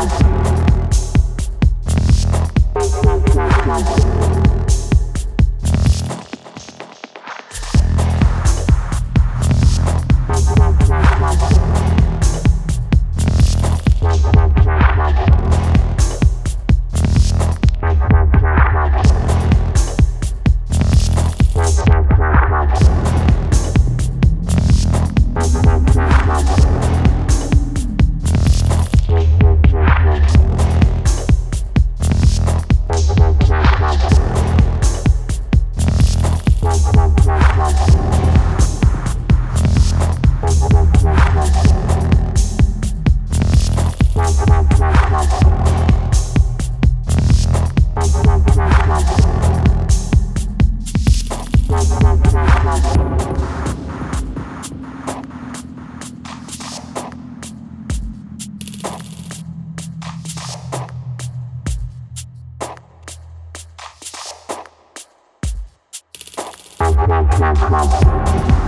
House. Thank you.